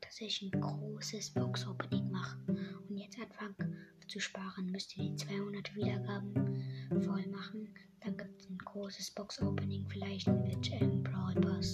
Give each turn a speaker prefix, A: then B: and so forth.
A: dass ich ein großes Box-Opening mache und jetzt anfange zu sparen. Müsst ihr die 200 Wiedergaben voll machen. Dann gibt es ein großes Box-Opening, vielleicht mit HM Brawl Pass.